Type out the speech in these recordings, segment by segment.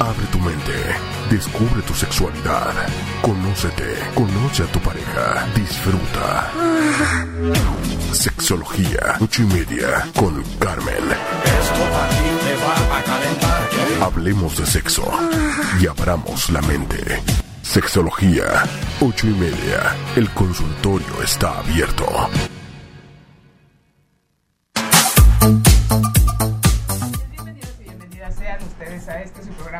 Abre tu mente. Descubre tu sexualidad. Conócete. Conoce a tu pareja. Disfruta. Sexología. Ocho y media. Con Carmen. Hablemos de sexo. Y abramos la mente. Sexología. Ocho y media. El consultorio está abierto.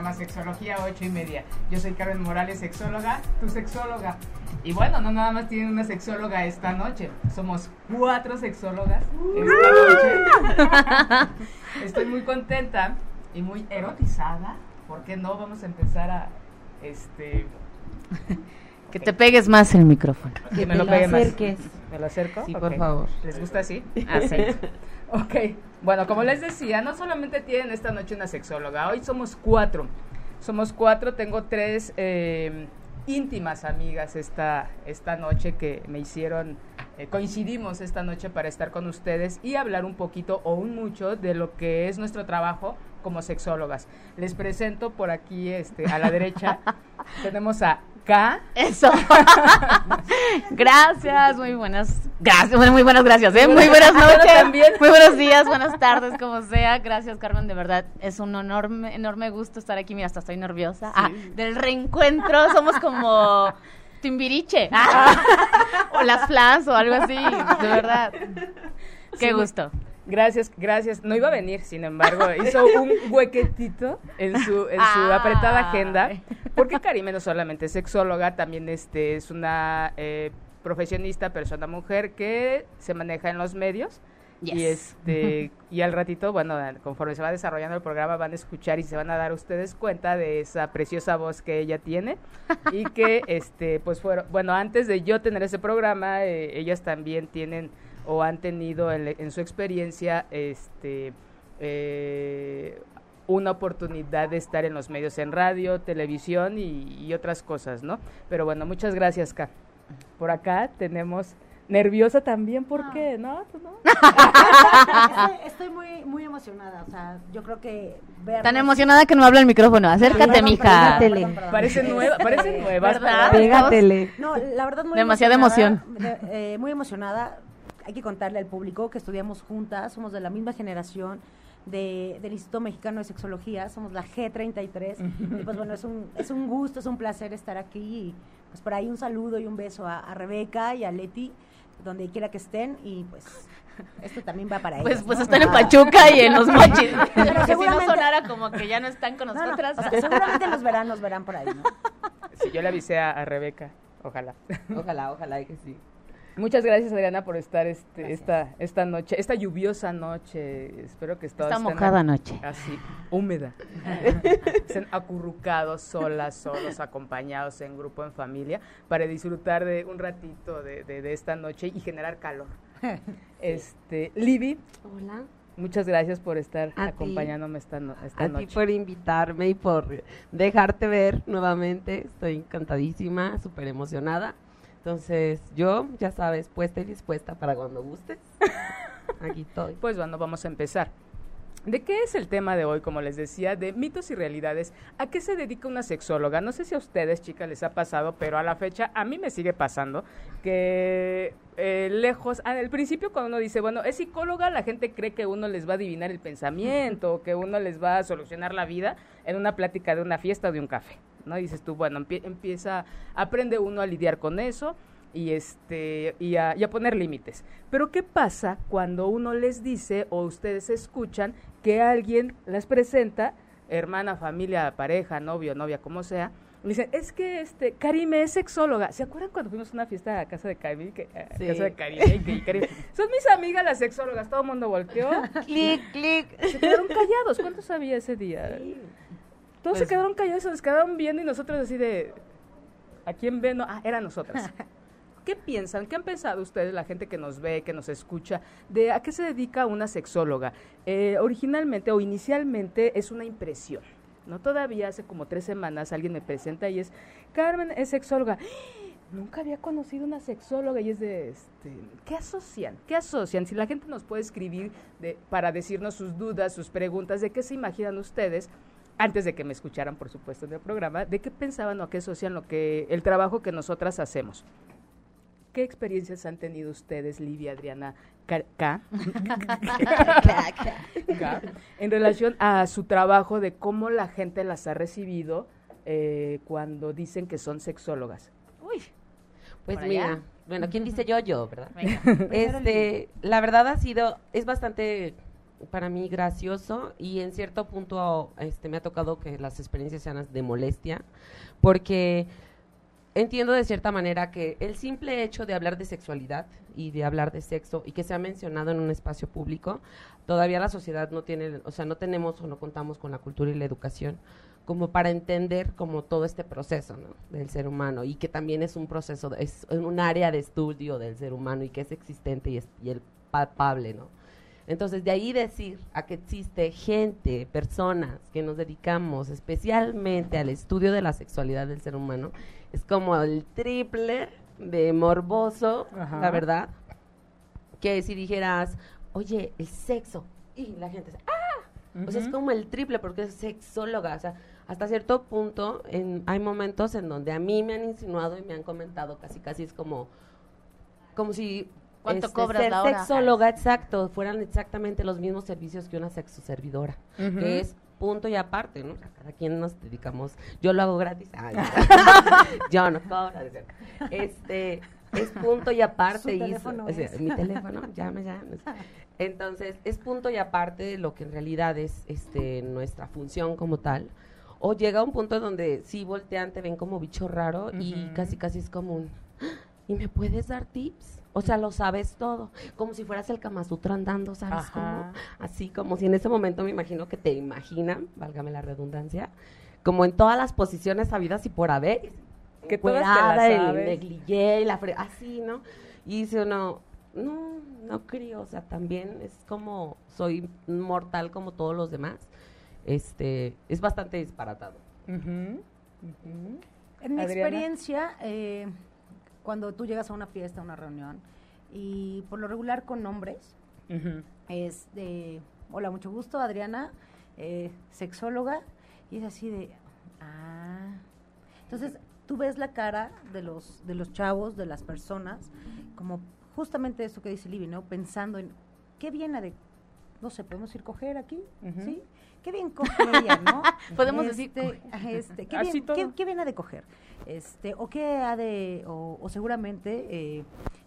Programa Sexología 8 y media. Yo soy Carmen Morales, sexóloga, tu sexóloga. Y bueno, no nada más tienen una sexóloga esta noche, somos cuatro sexólogas esta noche. Estoy muy contenta y muy erotizada. ¿Por qué no? Vamos a empezar a este Que te pegues más el micrófono. que me lo lo pegue más. acerques. ¿Me lo acerco? Sí, Ok. por favor. ¿Les gusta así? Así. Ok, bueno, como les decía, no solamente tienen esta noche una sexóloga, hoy somos cuatro. Somos cuatro, tengo tres eh, íntimas amigas esta, esta noche que me hicieron, eh, coincidimos esta noche para estar con ustedes y hablar un poquito o un mucho de lo que es nuestro trabajo como sexólogas. Les presento por aquí este, a la derecha, tenemos a K. Eso. gracias, muy buenas. Gracias, bueno, muy buenas gracias, ¿eh? Muy buenas noches. También. Muy buenos días, buenas tardes, como sea. Gracias, Carmen, de verdad. Es un enorme, enorme gusto estar aquí. Mira, hasta estoy nerviosa. Ah, del reencuentro, somos como Timbiriche. Ah, o las Flans o algo así, de verdad. Qué Sí. gusto. Gracias, gracias. No iba a venir, sin embargo, hizo un huequetito en su, en su apretada agenda, porque Karime no solamente es sexóloga, también este, es una eh, profesionista, persona mujer que se maneja en los medios. Y este y al ratito, bueno, conforme se va desarrollando el programa van a escuchar y se van a dar ustedes cuenta de esa preciosa voz que ella tiene y que este pues fueron, bueno, antes de yo tener ese programa, eh, ellas también tienen o han tenido en, en su experiencia este eh, una oportunidad de estar en los medios en radio, televisión y, y otras cosas, ¿no? Pero bueno, muchas gracias, K. Por acá tenemos nerviosa también, ¿por qué? ¿No? ¿Tú no? Estoy, estoy muy, muy emocionada. O sea, yo creo que. vernos- Tan emocionada que no habla el micrófono. Acércate, Perdón, mija. perdón, perdón, perdón. Parece nueva, parece nueva. ¿Verdad? Pégatele. No, la verdad, muy Demasiada emocionada, de- eh, muy emocionada. Hay que contarle al público que estudiamos juntas, somos de la misma generación. De, del Instituto Mexicano de Sexología, somos la G33. y pues bueno, es un, es un gusto, es un placer estar aquí. Y pues por ahí un saludo y un beso a, a Rebeca y a Leti, donde quiera que estén. Y pues esto también va para Pues, ellas, pues ¿no? están en Pachuca y en los mochis. Pero Porque si no seguramente- sonara como que ya no están con No, no, nosotras. o sea, seguramente los verán, los verán por ahí, ¿no? Sí, yo le avisé a, a Rebeca, ojalá. Ojalá, ojalá que sí. Muchas gracias, Adriana, por estar este, esta, esta noche, esta lluviosa noche. Espero que todos Esta mojada noche. Así, húmeda. Estén acurrucados, solas, solos, acompañados en grupo, en familia, para disfrutar de un ratito de, de- de esta noche y generar calor. Este, Libby, Hola. muchas gracias por estar A ti. acompañándome esta, no- esta A ti noche. por invitarme y por dejarte ver nuevamente. Estoy encantadísima, súper emocionada. Entonces, yo, ya sabes, puesta y dispuesta para cuando gustes. Aquí estoy. Pues bueno, vamos a empezar. ¿De qué es el tema de hoy? Como les decía, de mitos y realidades. ¿A qué se dedica una sexóloga? No sé si a ustedes, chicas, les ha pasado, pero a la fecha a mí me sigue pasando que eh, lejos, al principio cuando uno dice, bueno, es psicóloga, la gente cree que uno les va a adivinar el pensamiento, o que uno les va a solucionar la vida en una plática de una fiesta o de un café. ¿No? Dices tú, bueno, empie- empieza, aprende uno a lidiar con eso y este y a, y a poner límites. Pero ¿qué pasa cuando uno les dice o ustedes escuchan que alguien les presenta, hermana, familia, pareja, novio, novia, como sea, le dicen, es que este Karime es sexóloga. ¿Se acuerdan cuando fuimos a una fiesta a casa de Karime? Que, a Sí. casa de y y Karime, Son mis amigas las sexólogas, todo el mundo volteó. Clic, clic. Se quedaron callados. ¿Cuántos había ese día? Todos se Pues- quedaron callados, se nos quedaron viendo y nosotros así de... ¿A quién ven? No, Ah, eran nosotras. ¿Qué piensan? ¿Qué han pensado ustedes, la gente que nos ve, que nos escucha, de a qué se dedica una sexóloga? Eh, originalmente o inicialmente es una impresión. No todavía hace como tres semanas alguien me presenta y es Carmen es sexóloga. Nunca había conocido una sexóloga y es de este, ¿qué asocian? ¿Qué asocian? Si la gente nos puede escribir para decirnos sus dudas, sus preguntas, de qué se imaginan ustedes antes de que me escucharan, por supuesto, en el programa, de qué pensaban o qué asocian lo que el trabajo que nosotras hacemos. ¿Qué experiencias han tenido ustedes, Livia, Adriana, K, en relación a su trabajo de cómo la gente las ha recibido eh, cuando dicen que son sexólogas? Uy, pues mira, bueno, ¿quién dice yo? Yo, ¿verdad? este, la verdad ha sido, es bastante para mí gracioso y en cierto punto este, me ha tocado que las experiencias sean de molestia, porque entiendo de cierta manera que el simple hecho de hablar de sexualidad y de hablar de sexo y que se ha mencionado en un espacio público, todavía la sociedad no tiene, o sea, no tenemos o no contamos con la cultura y la educación como para entender como todo este proceso del ser humano y que también es un proceso, es un área de estudio del ser humano y que es existente y, es, y el palpable, ¿no? Entonces, de ahí decir a que existe gente, personas que nos dedicamos especialmente al estudio de la sexualidad del ser humano, es como el triple de morboso, la verdad, que si dijeras, oye, el sexo, y la gente dice, ¡ah! O sea, es como el triple porque es sexóloga, o sea, hasta cierto punto en, hay momentos en donde a mí me han insinuado y me han comentado casi casi es como como si ¿Cuánto este, cobras ser la hora? sexóloga, exacto, fueran exactamente los mismos servicios que una sexoservidora, que es punto y aparte, ¿no? Cada quien nos dedicamos, yo lo hago gratis, Ay, yo no cobro, este, es punto y aparte, y o sea, mi teléfono, llame, llame. Entonces, es punto y aparte de lo que en realidad es este nuestra función como tal. O llega un punto donde sí voltean, te ven como bicho raro y casi casi es como un ¿y me puedes dar tips? O sea, lo sabes todo, como si fueras el Kama Sutra andando, ¿sabes Ajá. cómo? Así como si en ese momento me imagino que te imaginan, válgame la redundancia, como en todas las posiciones habidas y por haber, Que todas te el negligé, la fre- así, ¿no? Y dice uno, no, no creo, o sea, también es como, soy mortal como todos los demás, este, es bastante disparatado. En mi Adriana. experiencia, eh, cuando tú llegas a una fiesta, a una reunión, y por lo regular con hombres, Ujú. es de, hola, mucho gusto, Adriana, eh, sexóloga, y es así de, ah. Entonces, tú ves la cara de los, de los chavos, de las personas, como justamente eso que dice Libby, ¿no? Pensando en, qué viene de, no sé, ¿podemos ir coger aquí? ¿Sí? Qué bien coge ella, ¿no? Podemos decir, Este, ajá, este, qué, bien, qué, qué viene de coger? Este, o qué ha de, o, o seguramente, eh,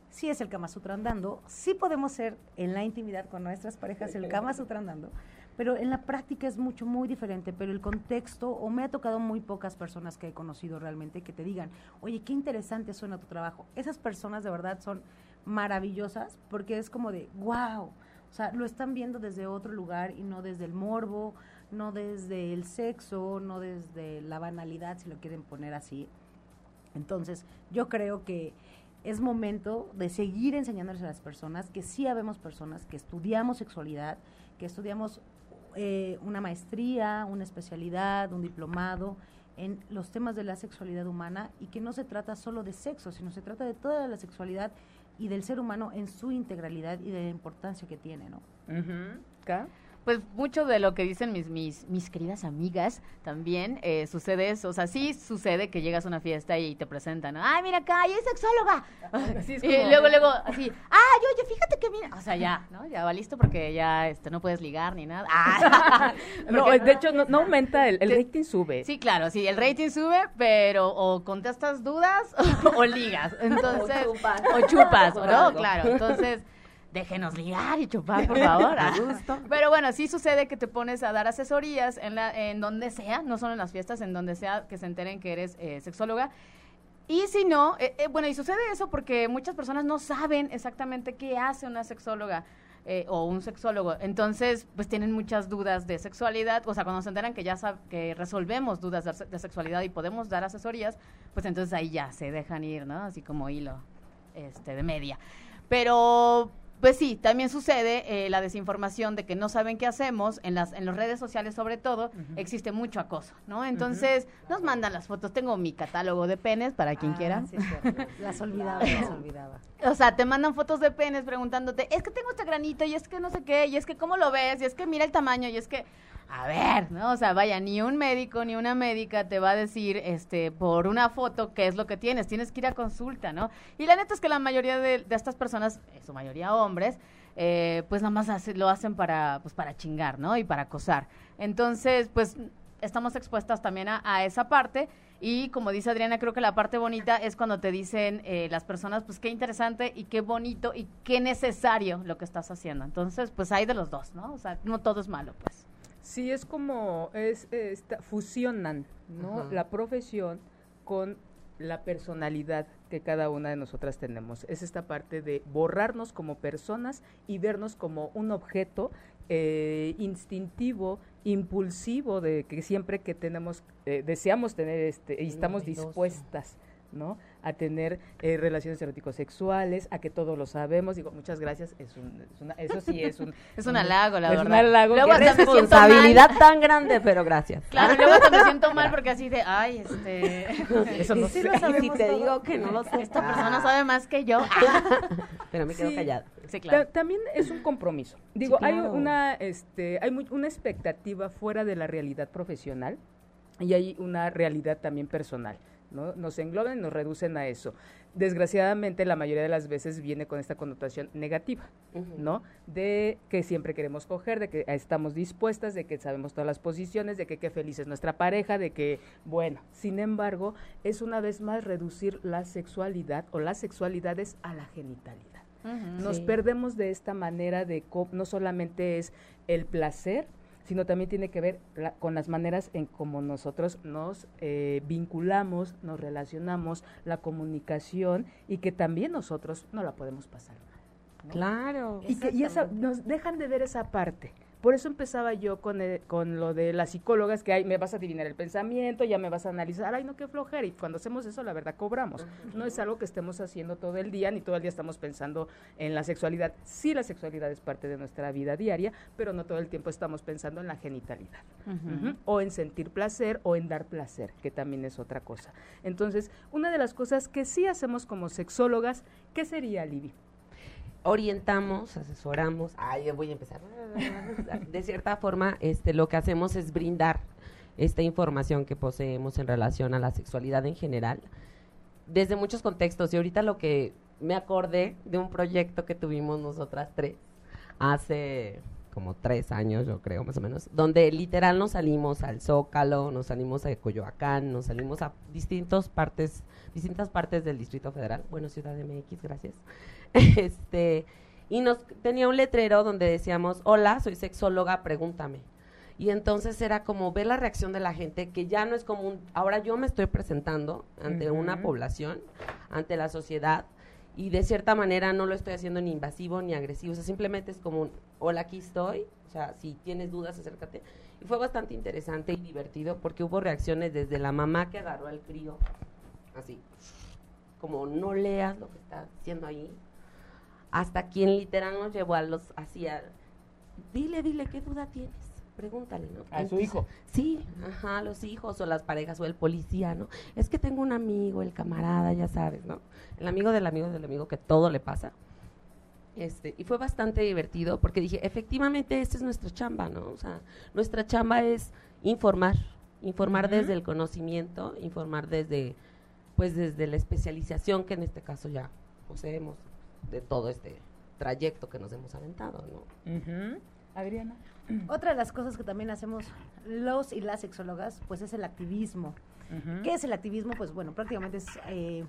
sí es el Kama Sutra andando, sí podemos ser en la intimidad con nuestras parejas el Kama Sutra andando, pero en la práctica es mucho, muy diferente, pero el contexto, o me ha tocado muy pocas personas que he conocido realmente que te digan, oye, qué interesante suena tu trabajo. Esas personas de verdad son maravillosas porque es como de, wow, o sea, lo están viendo desde otro lugar y no desde el morbo, no desde el sexo, no desde la banalidad, si lo quieren poner así. Entonces, yo creo que es momento de seguir enseñándoles a las personas que sí habemos personas que estudiamos sexualidad, que estudiamos eh, una maestría, una especialidad, un diplomado en los temas de la sexualidad humana y que no se trata solo de sexo, sino se trata de toda la sexualidad y del ser humano en su integralidad y de la importancia que tiene, ¿no? ¿Ca? Pues mucho de lo que dicen mis, mis, mis queridas amigas también eh, sucede eso. O sea, sí sucede que llegas a una fiesta y te presentan. Ay, mira acá, ella es sexóloga. Así es y luego, luego, así, ay, oye, fíjate que mira. O sea, ya, ¿no? Ya va listo porque ya este, no puedes ligar ni nada. Ah, No, de hecho, no, no aumenta, el, el Sí. rating sube. Sí, claro, sí, el rating sube, pero o contestas dudas o, ligas. Entonces, O chupas. o chupas, ¿no? Claro, entonces déjenos ligar y chupar, por favor. A gusto. Pero bueno, sí sucede que te pones a dar asesorías en, donde sea, no solo en las fiestas, en donde sea que se enteren que eres eh, sexóloga. Y si no, eh, eh, bueno, y sucede eso porque muchas personas no saben exactamente qué hace una sexóloga o un sexólogo. Entonces, pues tienen muchas dudas de sexualidad. O sea, cuando se enteran que ya que resolvemos dudas de, de sexualidad y podemos dar asesorías, pues entonces ahí ya se dejan ir, ¿no? Así como hilo. este, de media. Pero pues sí, también sucede eh, la desinformación de que no saben qué hacemos, en las, en las redes sociales sobre todo, existe mucho acoso, ¿no? Entonces, nos mandan las fotos, tengo mi catálogo de penes para quien Ah, quiera. sí, las olvidaba, las olvidaba. O sea, te mandan fotos de penes preguntándote, es que tengo este granito, y es que no sé qué, y es que cómo lo ves, y es que mira el tamaño, y es que, a ver, ¿no? O sea, vaya, ni un médico ni una médica te va a decir, este, por una foto qué es lo que tienes, tienes que ir a consulta, ¿no? Y la neta es que la mayoría de, estas personas, en su mayoría hombres, eh, pues nada más lo hacen para, pues para chingar, ¿no? Y para acosar. Entonces, pues estamos expuestas también a, a esa parte. Y como dice Adriana, creo que la parte bonita es cuando te dicen eh, las personas, pues qué interesante y qué bonito y qué necesario lo que estás haciendo. Entonces, pues hay de los dos, ¿no? O sea, no todo es malo, pues. Sí, es como, es, esta- fusionan, ¿no? Ajá. La profesión con la personalidad que cada una de nosotras tenemos. Es esta parte de borrarnos como personas y vernos como un objeto eh, instintivo, impulsivo, de que siempre que tenemos, eh, deseamos tener este, y estamos dispuestas, ¿no? A tener eh, relaciones eróticos sexuales, a que todo lo sabemos. Digo, muchas gracias. Es un, es una- eso sí es un... Es un halago, la es verdad. un halago Luego Responsabilidad tan grande, pero gracias. Claro, luego hasta me siento mal porque así de, ay, este... Eso no sé. lo sabemos Y si te digo que no lo sé. Esta persona sabe más que yo. Pero me quedo Sí. callada. Sí, claro. También es un compromiso. Digo, hay claro. una, este, hay muy- una expectativa fuera de la realidad profesional y hay una realidad también personal. ¿No? Nos engloban y nos reducen a eso. Desgraciadamente, la mayoría de las veces viene con esta connotación negativa, ¿no? De que siempre queremos coger, de que estamos dispuestas, de que sabemos todas las posiciones, de que qué feliz es nuestra pareja, de que, bueno, sin embargo, es una vez más reducir la sexualidad o las sexualidades a la genitalidad. Nos Sí. perdemos de esta manera de no solamente es el placer, sino también tiene que ver la- con las maneras en cómo nosotros nos eh, vinculamos, nos relacionamos, la comunicación y que también nosotros no la podemos pasar mal. ¿no? Claro. Y, que, y esa, nos dejan de ver esa parte. Por eso empezaba yo con, el- con lo de las psicólogas, que ay, me vas a adivinar el pensamiento, ya me vas a analizar, ay, no, qué flojera. Y cuando hacemos eso, la verdad, cobramos. No es algo que estemos haciendo todo el día, ni todo el día estamos pensando en la sexualidad. Sí, la sexualidad es parte de nuestra vida diaria, pero no todo el tiempo estamos pensando en la genitalidad. O en sentir placer o en dar placer, que también es otra cosa. Entonces, una de las cosas que sí hacemos como sexólogas, ¿qué sería, Libby? Orientamos, asesoramos. Ay, voy a empezar. De cierta forma, este, lo que hacemos es brindar esta información que poseemos en relación a la sexualidad en general, desde muchos contextos. Y ahorita lo que me acordé de un proyecto que tuvimos nosotras tres hace como tres años, yo creo, más o menos, donde literal nos salimos al Zócalo, nos salimos a Coyoacán, nos salimos a distintas partes, distintas partes del Distrito Federal, bueno, Ciudad de MX, gracias. este, y nos tenía un letrero donde decíamos, hola, soy sexóloga, pregúntame. Y entonces era como ver la reacción de la gente, que ya no es como un, ahora yo me estoy presentando ante una población, ante la sociedad, y de cierta manera no lo estoy haciendo ni invasivo ni agresivo, o sea, simplemente es como un, hola, aquí estoy, o sea, si tienes dudas, acércate. Y fue bastante interesante y divertido porque hubo reacciones desde la mamá que agarró al crío, así, como no leas lo que está diciendo ahí, hasta quien literal nos llevó a los, hacia, dile, dile, ¿qué duda tienes? Pregúntale, ¿no? A su hijo. Sí, ajá, los hijos o las parejas o el policía, ¿no? Es que tengo un amigo, el camarada, ya sabes, ¿no? El amigo del amigo del amigo que todo le pasa. Este, y fue bastante divertido porque dije, efectivamente, esta es nuestra chamba, ¿no? O sea, nuestra chamba es informar, informar desde el conocimiento, informar desde, pues desde la especialización que en este caso ya poseemos de todo este trayecto que nos hemos aventado, ¿no? Adriana. Otra de las cosas que también hacemos los y las sexólogas, pues es el activismo. ¿Qué es el activismo? Pues bueno, prácticamente es eh,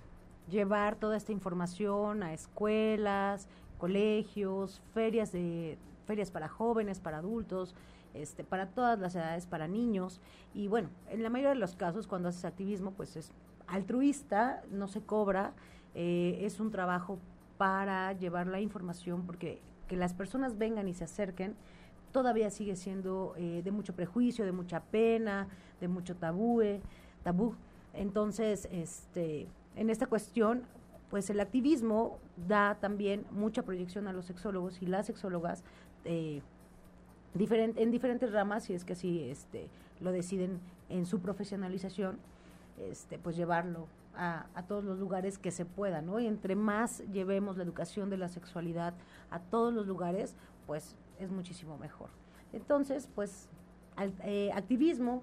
llevar toda esta información a escuelas, colegios, ferias de ferias para jóvenes, para adultos, este, para todas las edades, para niños. Y bueno, en la mayoría de los casos cuando haces activismo, pues es altruista, no se cobra, eh, es un trabajo para llevar la información, porque que las personas vengan y se acerquen, todavía sigue siendo eh, de mucho prejuicio, de mucha pena, de mucho tabúe, tabú. Entonces, este, en esta cuestión, pues el activismo da también mucha proyección a los sexólogos y las sexólogas eh, en diferentes ramas, si es que así este, lo deciden en su profesionalización, este, pues llevarlo a, todos los lugares que se pueda, ¿no? Y entre más llevemos la educación de la sexualidad a todos los lugares, pues es muchísimo mejor. Entonces, pues, eh, activismo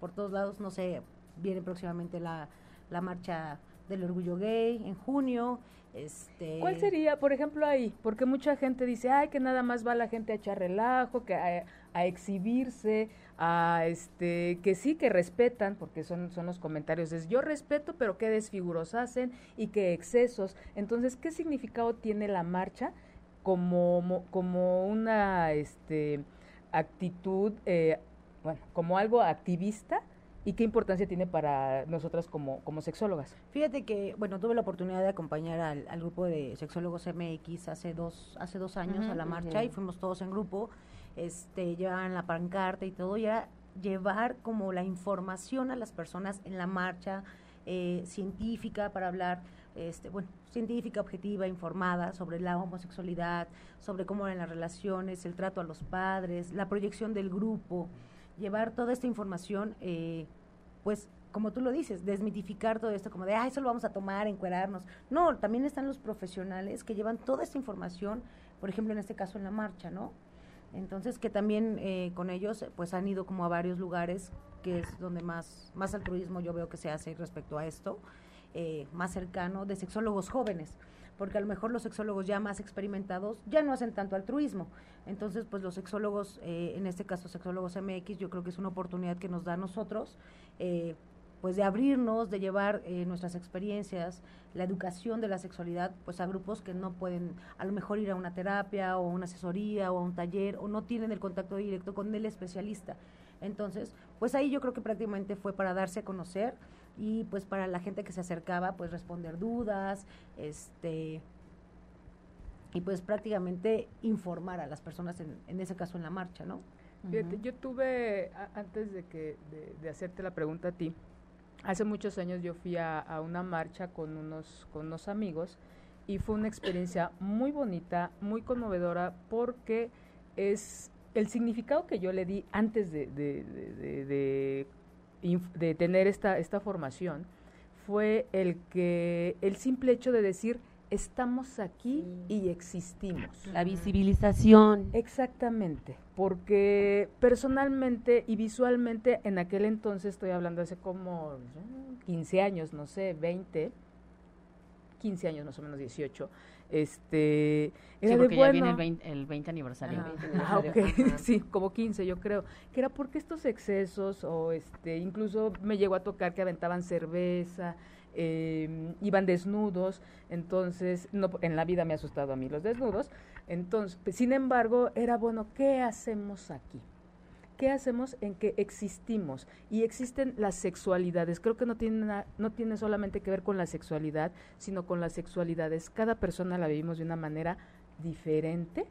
por todos lados, no sé, viene próximamente la, la marcha del orgullo gay en junio. Este... ¿Cuál sería, por ejemplo, ahí? Porque mucha gente dice, ay, que nada más va la gente a echar relajo, que a, exhibirse, a este, que sí, que respetan, porque son, son los comentarios, es yo respeto, pero qué desfiguros hacen y qué excesos. Entonces, ¿qué significado tiene la marcha como, como una este, actitud, eh, bueno, como algo activista? ¿Y qué importancia tiene para nosotras como, como sexólogas? Fíjate que, bueno, tuve la oportunidad de acompañar al, grupo de sexólogos MX hace dos, hace dos años a la marcha y fuimos todos en grupo, este, llevaban la pancarta y todo, y era llevar como la información a las personas en la marcha eh, científica para hablar, este, bueno, científica, objetiva, informada sobre la homosexualidad, sobre cómo eran las relaciones, el trato a los padres, la proyección del grupo llevar toda esta información, eh, pues como tú lo dices, desmitificar todo esto, como de, ah, eso lo vamos a tomar, encuerarnos. No, también están los profesionales que llevan toda esta información, por ejemplo, en este caso en la marcha, ¿no? Entonces, que también eh, con ellos, pues han ido como a varios lugares, que es donde más, más altruismo yo veo que se hace respecto a esto, eh, más cercano, de sexólogos jóvenes porque a lo mejor los sexólogos ya más experimentados ya no hacen tanto altruismo. Entonces, pues los sexólogos, eh, en este caso sexólogos MX, yo creo que es una oportunidad que nos da a nosotros, eh, pues de abrirnos, de llevar eh, nuestras experiencias, la educación de la sexualidad, pues a grupos que no pueden a lo mejor ir a una terapia o una asesoría o a un taller o no tienen el contacto directo con el especialista. Entonces, pues ahí yo creo que prácticamente fue para darse a conocer y pues para la gente que se acercaba pues responder dudas este y pues prácticamente informar a las personas en, en ese caso en la marcha no yo tuve antes de que de, hacerte la pregunta a ti hace muchos años yo fui a, una marcha con unos con unos amigos y fue una experiencia muy bonita muy conmovedora porque es el significado que yo le di antes de, de, de de tener esta, esta formación fue el que el simple hecho de decir estamos aquí y existimos. La visibilización. Exactamente, porque personalmente y visualmente en aquel entonces, estoy hablando hace como 15 años, no sé, 20, 15 años más o menos, 18, este, sí, porque ya viene el 20, aniversario. Ah, sí, como 15 yo creo. Que era porque estos excesos o este, incluso me llegó a tocar que aventaban cerveza, eh, iban desnudos, entonces, no, en la vida me ha asustado a mí los desnudos, entonces, sin embargo, era bueno, ¿qué hacemos aquí? ¿Qué hacemos en que existimos? Y existen las sexualidades. Creo que no tiene, no tiene solamente que ver con la sexualidad, sino con las sexualidades. Cada persona la vivimos de una manera diferente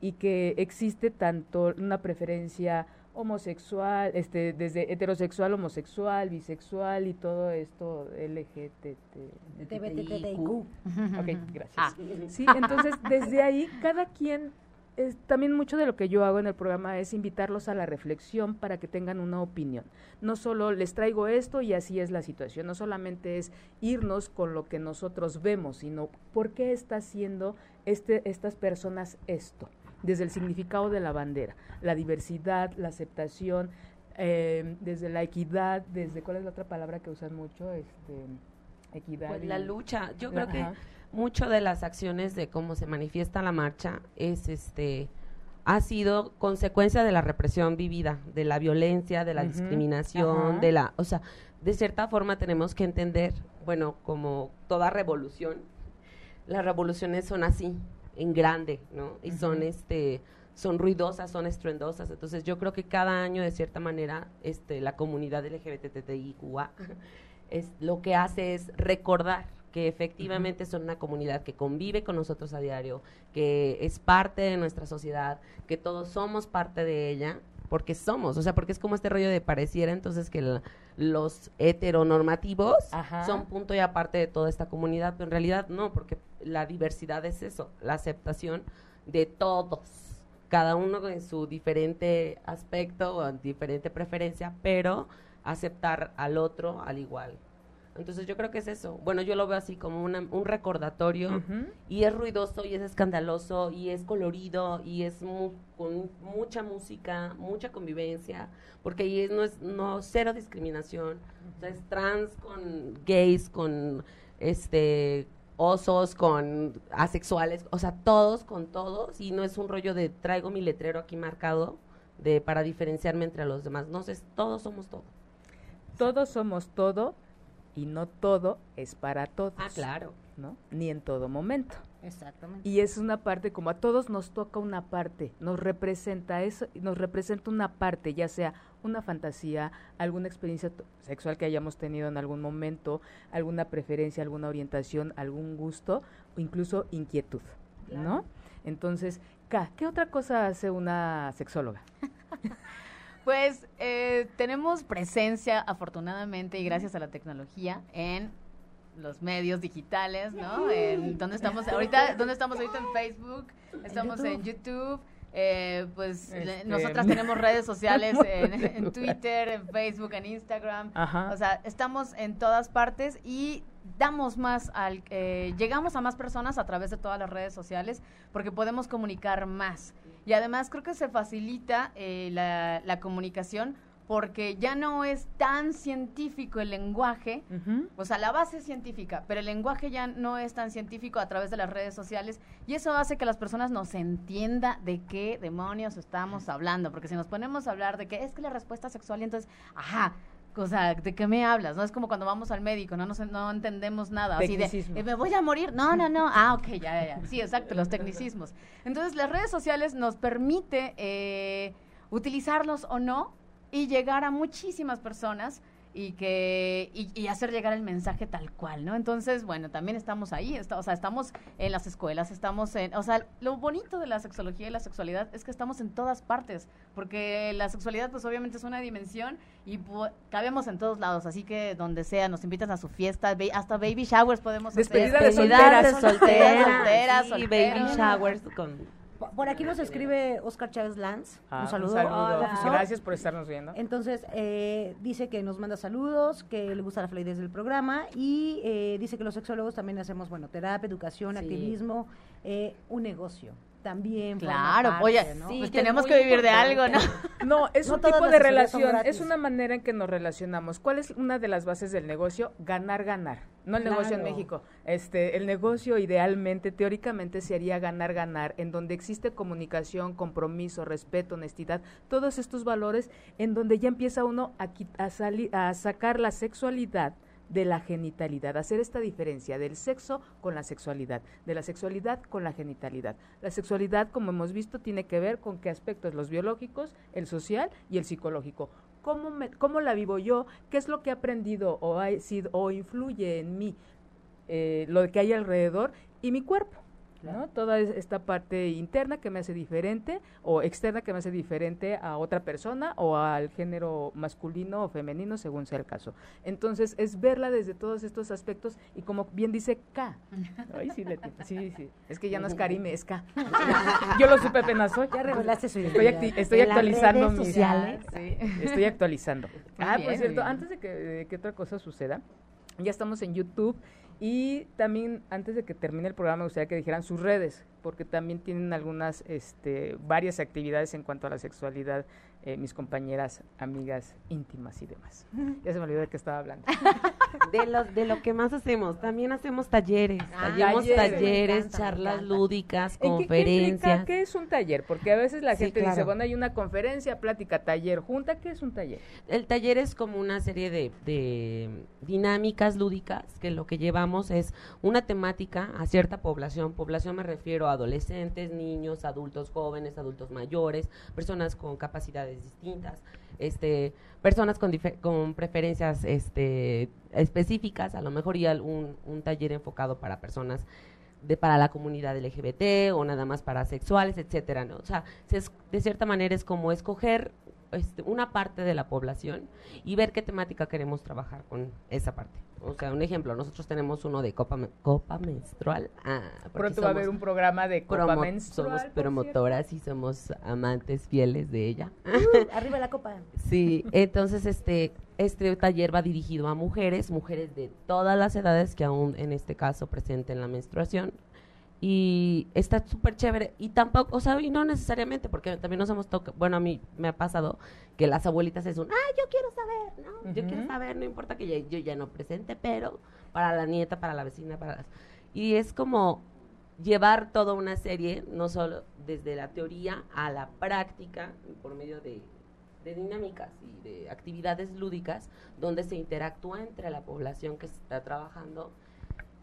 y que existe tanto una preferencia homosexual, este, desde heterosexual, homosexual, bisexual y todo esto LGTBTIQ. Ok, gracias. Ah. Sí, entonces desde ahí cada quien también mucho de lo que yo hago en el programa es invitarlos a la reflexión para que tengan una opinión. No solo les traigo esto y así es la situación, no solamente es irnos con lo que nosotros vemos, sino por qué está haciendo este, estas personas esto, desde el significado de la bandera, la diversidad, la aceptación, eh, desde la equidad, desde, ¿cuál es la otra palabra que usan mucho? Este, equidad. Pues la lucha, yo creo que mucho de las acciones de cómo se manifiesta la marcha es este ha sido consecuencia de la represión vivida, de la violencia, de la discriminación, de la, o sea, de cierta forma tenemos que entender, bueno, como toda revolución, las revoluciones son así, en grande, ¿no? Y son este son ruidosas, son estruendosas. Entonces, yo creo que cada año de cierta manera este la comunidad LGBTIQA es lo que hace es recordar que efectivamente son una comunidad que convive con nosotros a diario, que es parte de nuestra sociedad, que todos somos parte de ella porque somos, o sea, porque es como este rollo de pareciera entonces que la- los heteronormativos Ajá. son punto y aparte de toda esta comunidad, pero en realidad no, porque la diversidad es eso, la aceptación de todos, cada uno en su diferente aspecto o en diferente preferencia, pero aceptar al otro al igual. Entonces yo creo que es eso. Bueno, yo lo veo así como una- un recordatorio y es ruidoso y es escandaloso y es colorido y es mu- con mucha música, mucha convivencia, porque ahí es, no es no cero discriminación, o sea, es trans con gays, con este osos, con asexuales, o sea, todos con todos y no es un rollo de traigo mi letrero aquí marcado de para diferenciarme entre los demás, no sé, todos somos todos. Todos somos todo y no todo es para todos. Ah, claro. ¿no? Ni en todo momento. Exactamente. Y es una parte, como a todos nos toca una parte, nos representa eso, nos representa una parte, ya sea una fantasía, alguna experiencia sexual que hayamos tenido en algún momento, alguna preferencia, alguna orientación, algún gusto, o incluso inquietud, ¿no? Entonces, K, ¿qué otra cosa hace una sexóloga? Pues eh, tenemos presencia, afortunadamente, y gracias a la tecnología, en los medios digitales, ¿no? En, ¿Dónde estamos ahorita? ¿Dónde estamos ahorita? En Facebook, estamos en YouTube. eh, pues Este, nosotras tenemos redes sociales en, en Twitter, en Facebook, en Instagram. Ajá. O sea, estamos en todas partes y damos más al, eh, llegamos a más personas a través de todas las redes sociales porque podemos comunicar más. Y además creo que se facilita eh, la, la comunicación porque ya no es tan científico el lenguaje, o sea, la base es científica, pero el lenguaje ya no es tan científico a través de las redes sociales y eso hace que las personas nos entienda de qué demonios estamos hablando, porque si nos ponemos a hablar de que es que la respuesta sexual y entonces, ajá, o sea, ¿de qué me hablas? No es como cuando vamos al médico, no nos, no entendemos nada, así de, eh, me voy a morir, no, no, no, ah, ok, ya, ya, ya, sí, exacto, los tecnicismos. Entonces, las redes sociales nos permite eh, utilizarlos o no y llegar a muchísimas personas y que y, y hacer llegar el mensaje tal cual, ¿no? Entonces, bueno, también estamos ahí, está- o sea, estamos en las escuelas, estamos en, o sea, lo bonito de la sexología y la sexualidad es que estamos en todas partes, porque la sexualidad pues obviamente es una dimensión y pu- cabemos en todos lados, así que donde sea, nos invitan a su fiesta, hasta baby showers podemos Despedida hacer. de Despedida de solteras. solteras, solteras, solteras, sí, baby showers con Por- aquí nos escribe Oscar Chávez Lanz. Ah, un saludo. saludo. profesor. Gracias por estarnos viendo. Entonces, eh, dice que nos manda saludos, que le gusta la fluidez del programa y eh, dice que los sexólogos también hacemos, bueno, terapia, educación, Sí. activismo, eh, un negocio. También. Claro, parte, oye, ¿no? sí, pues que tenemos que vivir de algo. ¿no? No, es No un tipo de relación, es una manera en que nos relacionamos. ¿Cuál es una de las bases del negocio? Ganar, ganar. No el negocio en. México. Este, el negocio idealmente, teóricamente, se haría ganar, ganar, en donde existe comunicación, compromiso, respeto, honestidad, todos estos valores, en donde ya empieza uno a, qui- a, sali- a sacar la sexualidad de la genitalidad, hacer esta diferencia del sexo con la sexualidad, de la sexualidad con la genitalidad. La sexualidad, como hemos visto, tiene que ver con qué aspectos, los biológicos, el social y el psicológico. ¿Cómo, me- cómo la vivo yo? ¿Qué es lo que he aprendido o, ha sido, o influye en mí? eh, lo que hay alrededor y mi cuerpo. ¿No? Toda es- esta parte interna que me hace diferente o externa que me hace diferente a otra persona o al género masculino o femenino según sea el caso. Entonces es verla desde todos estos aspectos y como bien dice K. Ay, sí, Leti, sí, sí. Es que ya no es Karime, es K. Yo lo supe apenas hoy. Ya revelaste su Estoy, identidad. acti- estoy actualizando mis sociales. Sí. Estoy actualizando. ah, bien, por cierto, bien. antes de que, de que otra cosa suceda, ya estamos en YouTube y también antes de que termine el programa me gustaría que dijeran sus redes, porque también tienen algunas, este, varias actividades en cuanto a la sexualidad, eh, mis compañeras, amigas, íntimas y demás. Ya se me olvidó de qué estaba hablando. de lo, de lo que más hacemos. También hacemos talleres, Ah, hacemos talleres. encanta, charlas lúdicas, ¿En qué- ¿Qué, conferencias. es un taller? Porque a veces la Sí, gente dice, bueno, hay una conferencia, plática, taller, junta, ¿qué es un taller? El taller es como una serie de, de dinámicas lúdicas que lo que llevamos es una temática a cierta población. Población me refiero a adolescentes, niños, adultos jóvenes, adultos mayores, personas con capacidades distintas, este, personas con, con preferencias este, específicas, a lo mejor y un, un taller enfocado para personas de para la comunidad LGBT o nada más para sexuales, etcétera, ¿no? O sea, se es- de cierta manera es como escoger este, una parte de la población y ver qué temática queremos trabajar con esa parte. O sea, un ejemplo, nosotros tenemos uno de copa, copa menstrual. Ah, Pronto va a haber un programa de copa menstrual. Somos promotoras y somos amantes fieles de ella. Uh, arriba la copa. Sí, entonces este, este taller va dirigido a mujeres, mujeres de todas las edades que aún en este caso presenten la menstruación, y está súper chévere. Y tampoco, o sea, y no necesariamente, porque también nos hemos tocado, bueno, a mí me ha pasado que las abuelitas es un, ah, yo quiero saber, ¿no? Yo quiero saber, no importa que yo ya no presente, pero para la nieta, para la vecina, para las... Y es como llevar toda una serie, no solo desde la teoría a la práctica, por medio de, de dinámicas y de actividades lúdicas, donde se interactúa entre la población que se está trabajando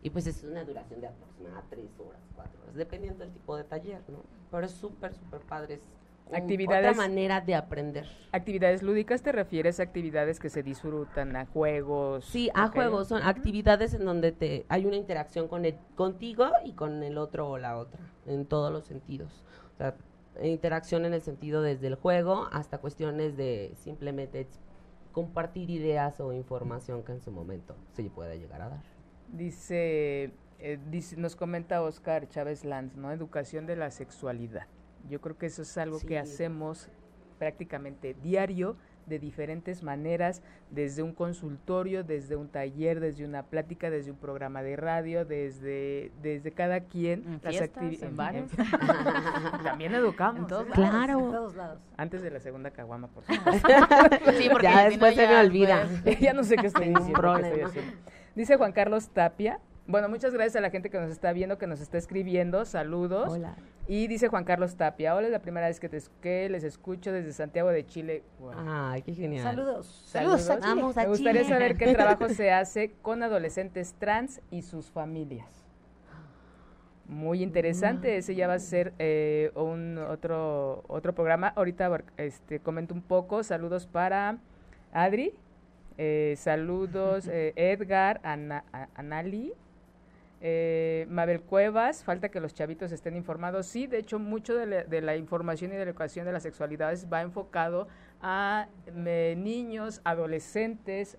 y pues es una duración de aproximadamente tres horas, cuatro horas, dependiendo del tipo de taller, ¿no? Pero es súper, súper padre. Es actividades, otra manera de aprender. ¿Actividades lúdicas te refieres a actividades que se disfrutan, a juegos? Sí, a juegos, son actividades en donde te hay una interacción con el, contigo y con el otro o la otra, en todos los sentidos. O sea, interacción en el sentido desde el juego hasta cuestiones de simplemente compartir ideas o información que en su momento se puede llegar a dar. Dice, eh, dice, nos comenta Oscar Chávez Lanz, ¿no? Educación de la sexualidad. Yo creo que eso es algo que hacemos prácticamente diario, de diferentes maneras, desde un consultorio, desde un taller, desde una plática, desde un programa de radio, desde, desde cada quien. las actividades. También educamos. En claro. en todos lados. Antes de la segunda caguama, por supuesto. sí, porque ya después se me olvida. ya no sé qué estoy diciendo. Qué estoy haciendo. Dice Juan Carlos Tapia. Bueno, muchas gracias a la gente que nos está viendo, que nos está escribiendo. Saludos. Hola. Y dice Juan Carlos Tapia, hola, es la primera vez que, te, que les escucho desde Santiago de Chile. Ay, qué genial. Saludos. Saludos, a Chile. Me gustaría saber qué trabajo se hace con adolescentes trans y sus familias. Muy interesante, ese ya va a ser eh, un otro otro programa. Ahorita este comento un poco. Saludos para Adri, eh, saludos, eh, Edgar, Anali, eh, Mabel Cuevas, falta que los chavitos estén informados. Sí, de hecho, mucho de la, información y de la educación de las sexualidades va enfocado a niños, adolescentes,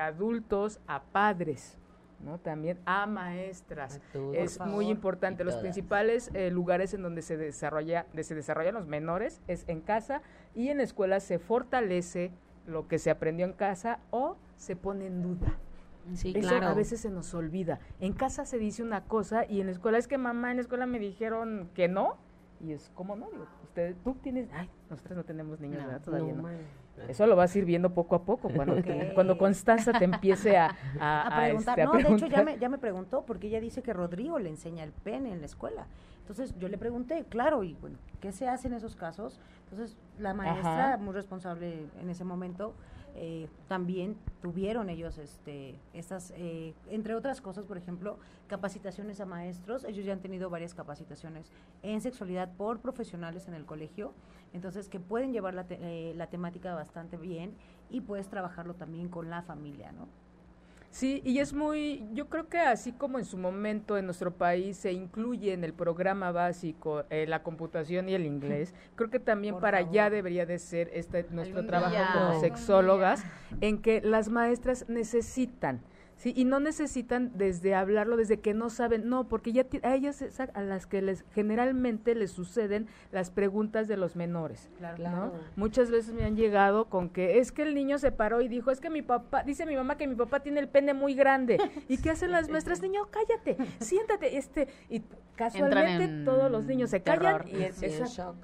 adultos, a padres. ¿no? También a maestras. es muy importante. Los principales lugares en donde se desarrolla, se desarrollan los menores es en casa y en escuelas se fortalece lo que se aprendió en casa o se pone en duda. Sí, Eso a veces se nos olvida. En casa se dice una cosa y en la escuela es que mamá en la escuela me dijeron que no. Y es como no, digo, usted, tú tienes, ay, nosotros no tenemos niños, Todavía no. Eso lo vas a ir viendo poco a poco, cuando, cuando Constanza te empiece a, a, preguntar. Este, no, de hecho ya me, ya me preguntó, porque ella dice que Rodrigo le enseña el pene en la escuela. Entonces yo le pregunté, claro, y bueno, ¿qué se hace en esos casos? Entonces la maestra, muy responsable en ese momento, eh, también tuvieron ellos este estas eh, entre otras cosas por ejemplo capacitaciones a maestros. Ellos ya han tenido varias capacitaciones en sexualidad por profesionales en el colegio. Entonces que pueden llevar la, eh, la temática bastante bien y puedes trabajarlo también con la familia no Sí, y es muy, yo creo que así como en su momento en nuestro país se incluye en el programa básico eh, la computación y el inglés, creo que también para allá debería de ser este nuestro trabajo como sexólogas, en que las maestras necesitan Sí, y no necesitan desde hablarlo, desde que no saben, no, porque ya a ellas a las que les generalmente les suceden las preguntas de los menores, claro, Muchas veces me han llegado con que es que el niño se paró y dijo, es que mi papá, dice mi mamá que mi papá tiene el pene muy grande. ¿Y qué hacen las maestras? Niño, cállate, siéntate, este, y casualmente todos los niños se callan y es,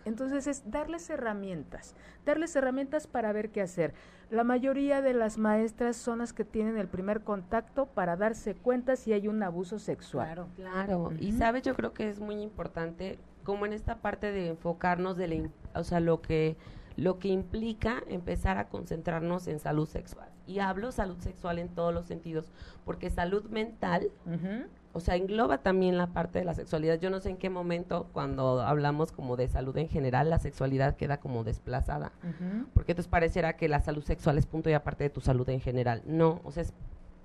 entonces es darles herramientas, darles herramientas para ver qué hacer. La mayoría de las maestras son las que tienen el primer contacto para darse cuenta si hay un abuso sexual. Claro, claro. Y sabes, yo creo que es muy importante, como en esta parte de enfocarnos de la, o sea, lo que lo que implica empezar a concentrarnos en salud sexual. Y hablo salud sexual en todos los sentidos, porque salud mental o sea, engloba también la parte de la sexualidad. Yo no sé en qué momento, cuando hablamos como de salud en general, la sexualidad queda como desplazada. Porque entonces parecerá que la salud sexual es punto y aparte de tu salud en general. No, o sea,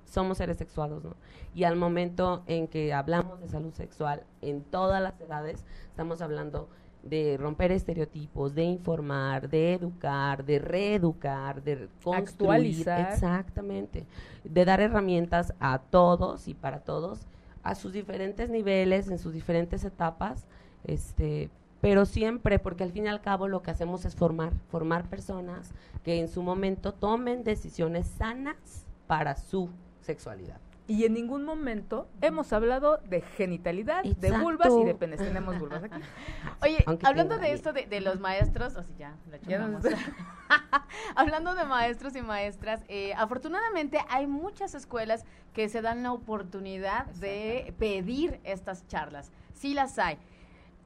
somos seres sexuados, ¿no? Y al momento en que hablamos de salud sexual en todas las edades, estamos hablando de romper estereotipos, de informar, de educar, de reeducar, de construir, Actualizar. exactamente, de dar herramientas a todos y para todos a sus diferentes niveles, en sus diferentes etapas, este, pero siempre, porque al fin y al cabo lo que hacemos es formar, formar personas que en su momento tomen decisiones sanas para su sexualidad. Y en ningún momento hemos hablado de genitalidad, de vulvas y de penes. Tenemos vulvas aquí. Oye, Aunque hablando de esto de, de los maestros, o sea, ya, lo Ya chupamos. nos- hablando de maestros y maestras, eh, afortunadamente hay muchas escuelas que se dan la oportunidad de pedir estas charlas. Sí las hay.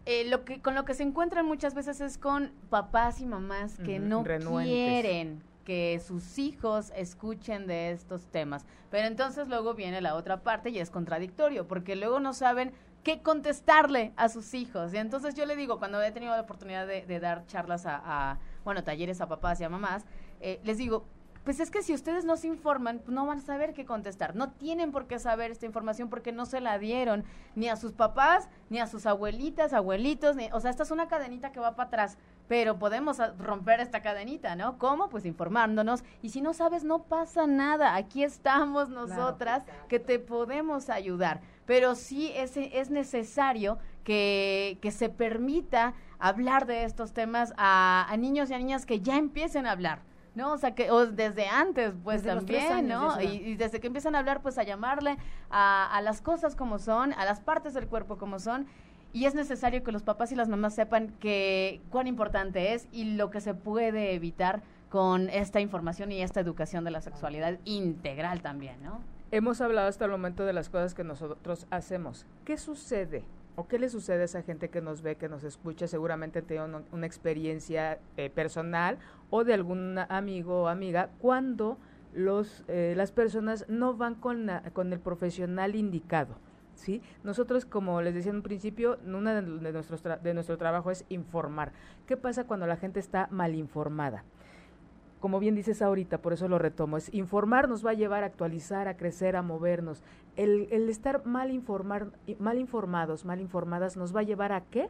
Eh, lo que, con lo que se encuentran muchas veces es con papás y mamás que no renuentes. quieren que sus hijos escuchen de estos temas. Pero entonces luego viene la otra parte y es contradictorio, porque luego no saben qué contestarle a sus hijos. Y entonces yo le digo, cuando he tenido la oportunidad de, dar charlas a, bueno, talleres a papás y a mamás, eh, les digo, pues es que si ustedes no se informan, no van a saber qué contestar. No tienen por qué saber esta información porque no se la dieron ni a sus papás, ni a sus abuelitas, abuelitos. Ni, o sea, esta es una cadenita que va para atrás. Pero podemos a- romper esta cadenita, ¿no? ¿Cómo? Pues informándonos. Y si no sabes, no pasa nada. Aquí estamos nosotras que te podemos ayudar. Pero sí es, es necesario que, que se permita hablar de estos temas a, a niños y a niñas que ya empiecen a hablar. ¿no? O sea, que o desde antes, pues Desde también, años, ¿no? Y, desde que empiezan a hablar, pues a llamarle a, a las cosas como son, a las partes del cuerpo como son. Y es necesario que los papás y las mamás sepan que cuán importante es y lo que se puede evitar con esta información y esta educación de la sexualidad integral también, ¿no? Hemos hablado hasta el momento de las cosas que nosotros hacemos. ¿Qué sucede? ¿O qué le sucede a esa gente que nos ve, que nos escucha? Seguramente tiene una, experiencia eh, personal o de algún amigo o amiga cuando los, eh, las personas no van con, con el profesional indicado. ¿Sí? Nosotros, como les decía en un principio, una de, de nuestros tra- de nuestro trabajo es informar. ¿Qué pasa cuando la gente está mal informada? como bien dices ahorita, por eso lo retomo, es informar nos va a llevar a actualizar, a crecer, a movernos. El, el estar mal, informar, mal informados, mal informadas, nos va a llevar a qué?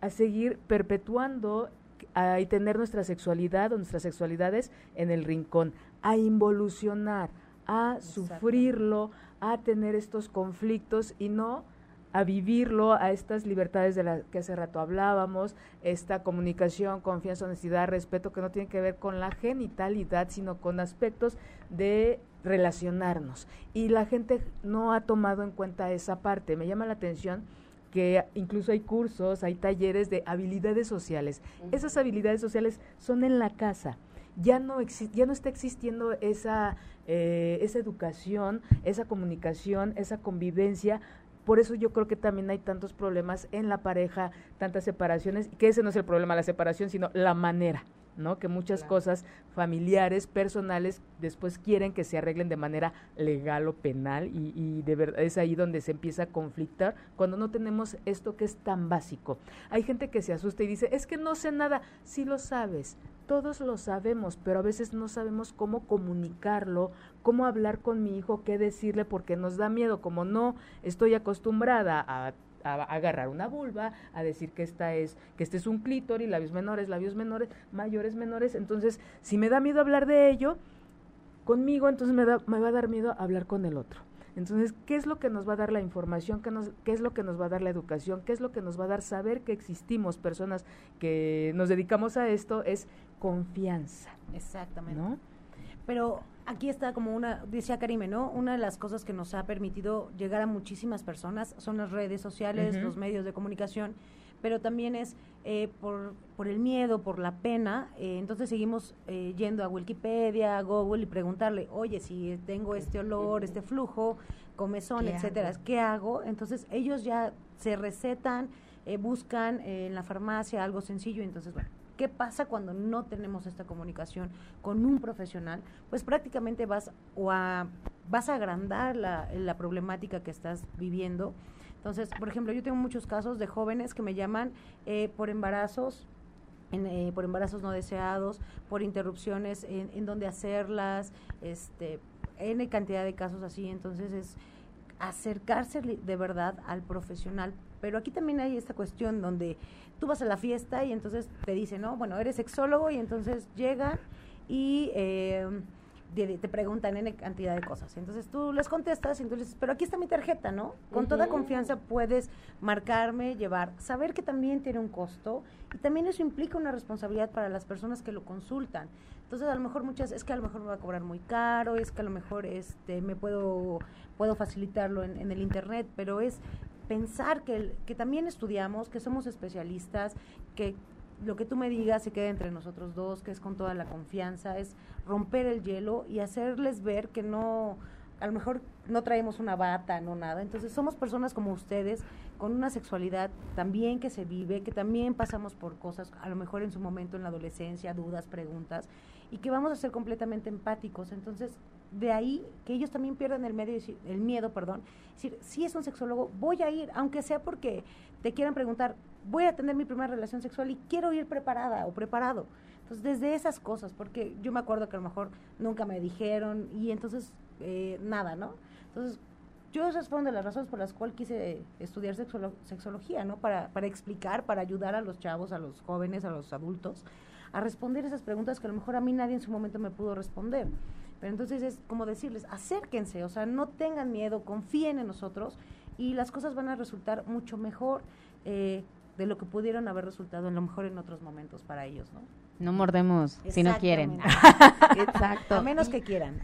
A seguir perpetuando a, y tener nuestra sexualidad o nuestras sexualidades en el rincón, a involucionar, a sufrirlo, a tener estos conflictos y no a vivirlo, a estas libertades de las que hace rato hablábamos, esta comunicación, confianza, honestidad, respeto, que no tiene que ver con la genitalidad, sino con aspectos de relacionarnos. Y la gente no ha tomado en cuenta esa parte. Me llama la atención que incluso hay cursos, hay talleres de habilidades sociales. Esas habilidades sociales son en la casa. Ya no, ya no está existiendo esa, eh, esa educación, esa comunicación, esa convivencia. Por eso yo creo que también hay tantos problemas en la pareja, tantas separaciones, que ese no es el problema la separación, sino la manera, ¿no? Que muchas cosas familiares, personales, después quieren que se arreglen de manera legal o penal y, y de verdad es ahí donde se empieza a conflictar cuando no tenemos esto que es tan básico. Hay gente que se asusta y dice, es que no sé nada, sí lo sabes, todos lo sabemos, pero a veces no sabemos cómo comunicarlo, cómo hablar con mi hijo, qué decirle, porque nos da miedo, como no estoy acostumbrada a agarrar una vulva, a decir que esta es, que este es un clítoris, labios menores, labios menores, mayores, menores. Entonces, si me da miedo hablar de ello conmigo, entonces me, da, me va a dar miedo hablar con el otro. Entonces, ¿qué es lo que nos va a dar la información? ¿Qué, ¿Qué es lo que nos va a dar la educación? ¿Qué es lo que nos va a dar saber que existimos personas que nos dedicamos a esto? Es confianza, Exactamente. ¿no? Pero aquí está como una, decía Karime, ¿no? Una de las cosas que nos ha permitido llegar a muchísimas personas son las redes sociales, los medios de comunicación, pero también es eh, por, por el miedo, por la pena. eh, entonces seguimos eh, yendo a Wikipedia, a Google y preguntarle, oye, si tengo este olor, este flujo, comezón, ¿Qué etcétera, hago? ¿qué hago? Entonces ellos ya se recetan, eh, buscan eh, en la farmacia algo sencillo, entonces, bueno. ¿Qué pasa cuando no tenemos esta comunicación con un profesional? Pues prácticamente vas o a, vas a agrandar la, la problemática que estás viviendo. Entonces, por ejemplo, yo tengo muchos casos de jóvenes que me llaman eh, por embarazos, eh, por embarazos no deseados, por interrupciones en, en donde hacerlas, este, N cantidad de casos así. Entonces es acercarse de verdad al profesional Pero aquí también hay esta cuestión donde tú vas a la fiesta y entonces te dicen, no, bueno, eres sexólogo y entonces llegan y... Eh, te preguntan en cantidad de cosas. Entonces tú les contestas y entonces, pero aquí está mi tarjeta, ¿no? Con toda confianza puedes marcarme, llevar, saber que también tiene un costo y también eso implica una responsabilidad para las personas que lo consultan. Entonces a lo mejor muchas, es que a lo mejor me va a cobrar muy caro, es que a lo mejor este me puedo, puedo facilitarlo en, en el internet, pero es pensar que, que también estudiamos, que somos especialistas, que lo que tú me digas se queda entre nosotros dos, que es con toda la confianza, es romper el hielo y hacerles ver que no, a lo mejor no traemos una bata, no nada. Entonces somos personas como ustedes, con una sexualidad también que se vive, que también pasamos por cosas, a lo mejor en su momento en la adolescencia, dudas, preguntas, y que vamos a ser completamente empáticos. Entonces, de ahí que ellos también pierdan el, medio, el miedo, perdón, decir, si es un sexólogo, voy a ir, aunque sea porque te quieran preguntar, voy a tener mi primera relación sexual y quiero ir preparada o preparado. Entonces, desde esas cosas, porque yo me acuerdo que a lo mejor nunca me dijeron y entonces eh, nada, ¿no? Entonces, yo esas fueron de las razones por las cuales quise estudiar sexología, ¿no? Para, para explicar, para ayudar a los chavos, a los jóvenes, a los adultos, a responder esas preguntas que a lo mejor a mí nadie en su momento me pudo responder. Pero entonces es como decirles, acérquense, o sea, no tengan miedo, confíen en nosotros y las cosas van a resultar mucho mejor. Eh, de lo que pudieron haber resultado en lo mejor en otros momentos para ellos, ¿no? No mordemos si no quieren. Exacto. A menos que quieran.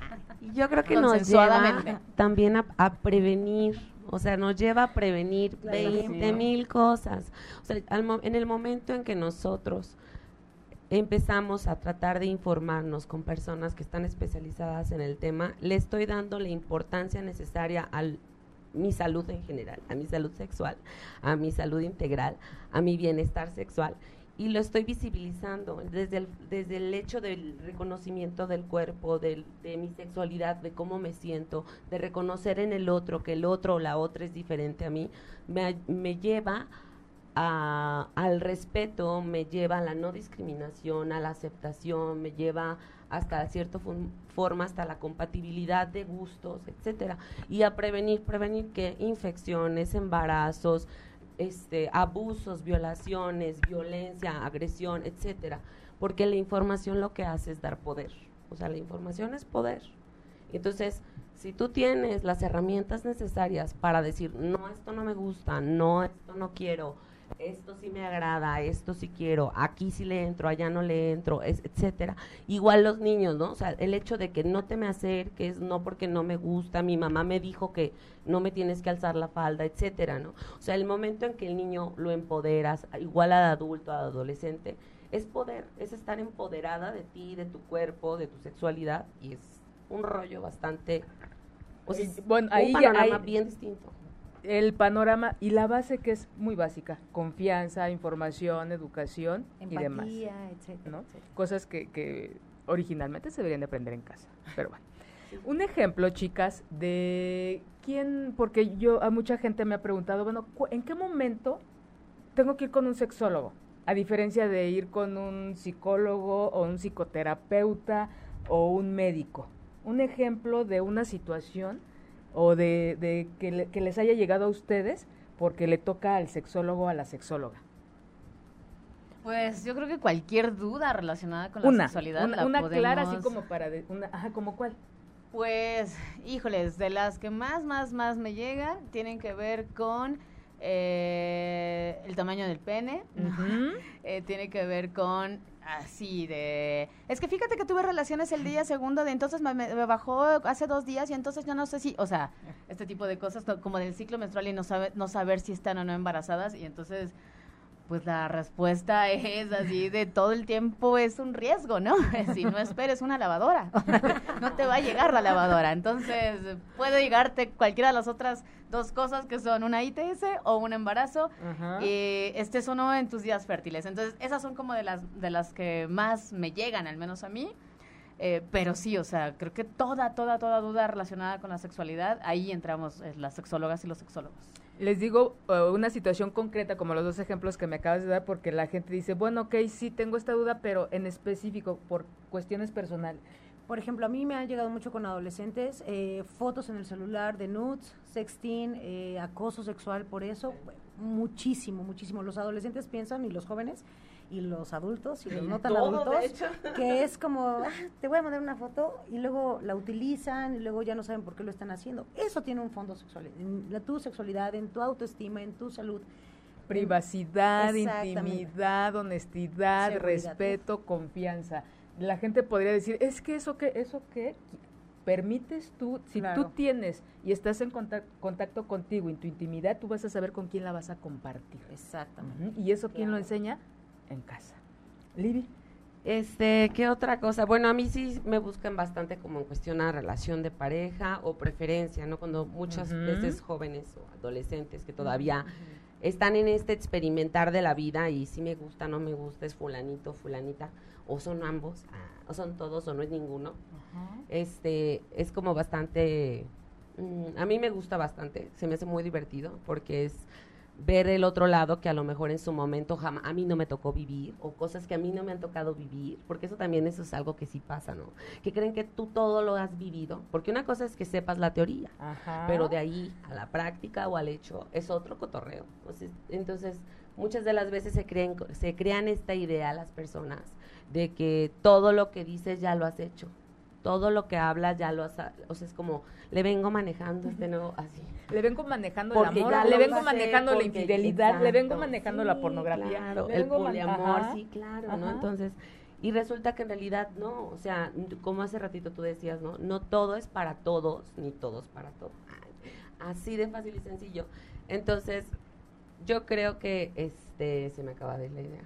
Yo creo que nos lleva también a, prevenir, o sea, nos lleva a prevenir 20 mil cosas. O sea, en el momento en que nosotros empezamos a tratar de informarnos con personas que están especializadas en el tema, le estoy dando la importancia necesaria al mi salud en general, a mi salud sexual, a mi salud integral, a mi bienestar sexual. Y lo estoy visibilizando desde el, desde el hecho del reconocimiento del cuerpo, de mi sexualidad, de cómo me siento, de reconocer en el otro que el otro o la otra es diferente a mí, me, me lleva a, al respeto, me lleva a la no discriminación, a la aceptación, me lleva hasta cierta forma, hasta la compatibilidad de gustos, etcétera, y a prevenir, prevenir que infecciones, embarazos, este, abusos, violaciones, violencia, agresión, etcétera, porque la información lo que hace es dar poder, o sea, la información es poder. Entonces, si tú tienes las herramientas necesarias para decir, no, esto no me gusta, no, esto no quiero, esto sí me agrada, esto sí quiero, aquí sí le entro, allá no le entro, es, etcétera. Igual los niños, ¿no? O sea, el hecho de que no te me acerques, no porque no me gusta, mi mamá me dijo que no me tienes que alzar la falda, etcétera, ¿no? O sea, el momento en que el niño lo empoderas, igual al adulto, al adolescente, es poder, es estar empoderada de ti, de tu cuerpo, de tu sexualidad, y es un rollo bastante, o sea, bueno, ahí, un panorama bien distinto el panorama y la base que es muy básica, confianza, información, educación y demás. Etcétera, Cosas que, que, originalmente se deberían de aprender en casa. Pero bueno. Un ejemplo, chicas, de quién, porque yo a mucha gente me ha preguntado, bueno, ¿en qué momento tengo que ir con un sexólogo? A diferencia de ir con un psicólogo o un psicoterapeuta o un médico. Un ejemplo de una situación o de, que, les haya llegado a ustedes porque le toca al sexólogo o a la sexóloga? Pues yo creo que cualquier duda relacionada con la sexualidad una, una clara así como para una, ajá, como cuál. Pues, híjoles, de las que más, más, más me llega, tienen que ver con eh, el tamaño del pene, eh, tiene que ver con así de... Es que fíjate que tuve relaciones el día segundo de entonces me, bajó hace dos días y entonces yo no sé si... O sea, este tipo de cosas como del ciclo menstrual y no, sabe, no saber si están o no embarazadas y entonces pues la respuesta es así de todo el tiempo es un riesgo, ¿no? Si no esperes una lavadora, no te va a llegar la lavadora. Entonces, puede llegarte cualquiera de las otras dos cosas que son una ITS o un embarazo y estés o no en tus días fértiles. Entonces, esas son como de las, de las que más me llegan, al menos a mí. Eh, pero sí, o sea, creo que toda, toda, toda duda relacionada con la sexualidad, ahí entramos eh, las sexólogas y los sexólogos. Les digo eh, una situación concreta, como los dos ejemplos que me acabas de dar, porque la gente dice, bueno, ok, sí tengo esta duda, pero en específico, por cuestiones personales. Por ejemplo, a mí me han llegado mucho con adolescentes, fotos en el celular de nudes, sexting, acoso sexual, por eso, muchísimo, muchísimo. Los adolescentes piensan y los jóvenes y los adultos y los no tan todo, adultos, que es como, "Ah, te voy a mandar una foto y luego la utilizan y luego ya no saben por qué lo están haciendo. Eso tiene un fondo sexual, en la, tu sexualidad, en tu autoestima, en tu salud. Privacidad, intimidad, honestidad, Seguridad. respeto, confianza. La gente podría decir, es que eso que, eso que permites tú, si Claro. tú tienes y estás en contac- contacto contigo, en tu intimidad, tú vas a saber con quién la vas a compartir. Exactamente. ¿Y eso quién lo enseña? En casa. Libby. Este, ¿qué otra cosa? Bueno, a mí sí me buscan bastante como en cuestión a relación de pareja o preferencia, ¿no? Cuando muchas veces jóvenes o adolescentes que todavía están en este experimentar de la vida y si me gusta, no me gusta, es fulanito, fulanita, o son ambos, ah, o son todos, o no es ninguno. Este, es como bastante, mm, a mí me gusta bastante, se me hace muy divertido porque es ver el otro lado que a lo mejor en su momento jama- a mí no me tocó vivir o cosas que a mí no me han tocado vivir, porque eso también eso es algo que sí pasa, ¿no? Que creen que tú todo lo has vivido, porque una cosa es que sepas la teoría, Ajá. pero de ahí a la práctica o al hecho es otro cotorreo. Entonces, entonces muchas de las veces se creen se crean esta idea las personas de que todo lo que dices ya lo has hecho. Todo lo que hablas ya lo has, ha- o sea, es como le vengo manejando este nuevo así. Le vengo manejando Porque el amor, le vengo pasé, manejando la infidelidad, le vengo manejando la pornografía, claro, le el vengo poliamor, ajá, sí, claro, ¿no? Entonces, y resulta que en realidad no, o sea, como hace ratito tú decías, ¿no? No todo es para todos, ni todos para todos. Así de fácil y sencillo. Entonces, yo creo que este se me acaba de ir la idea.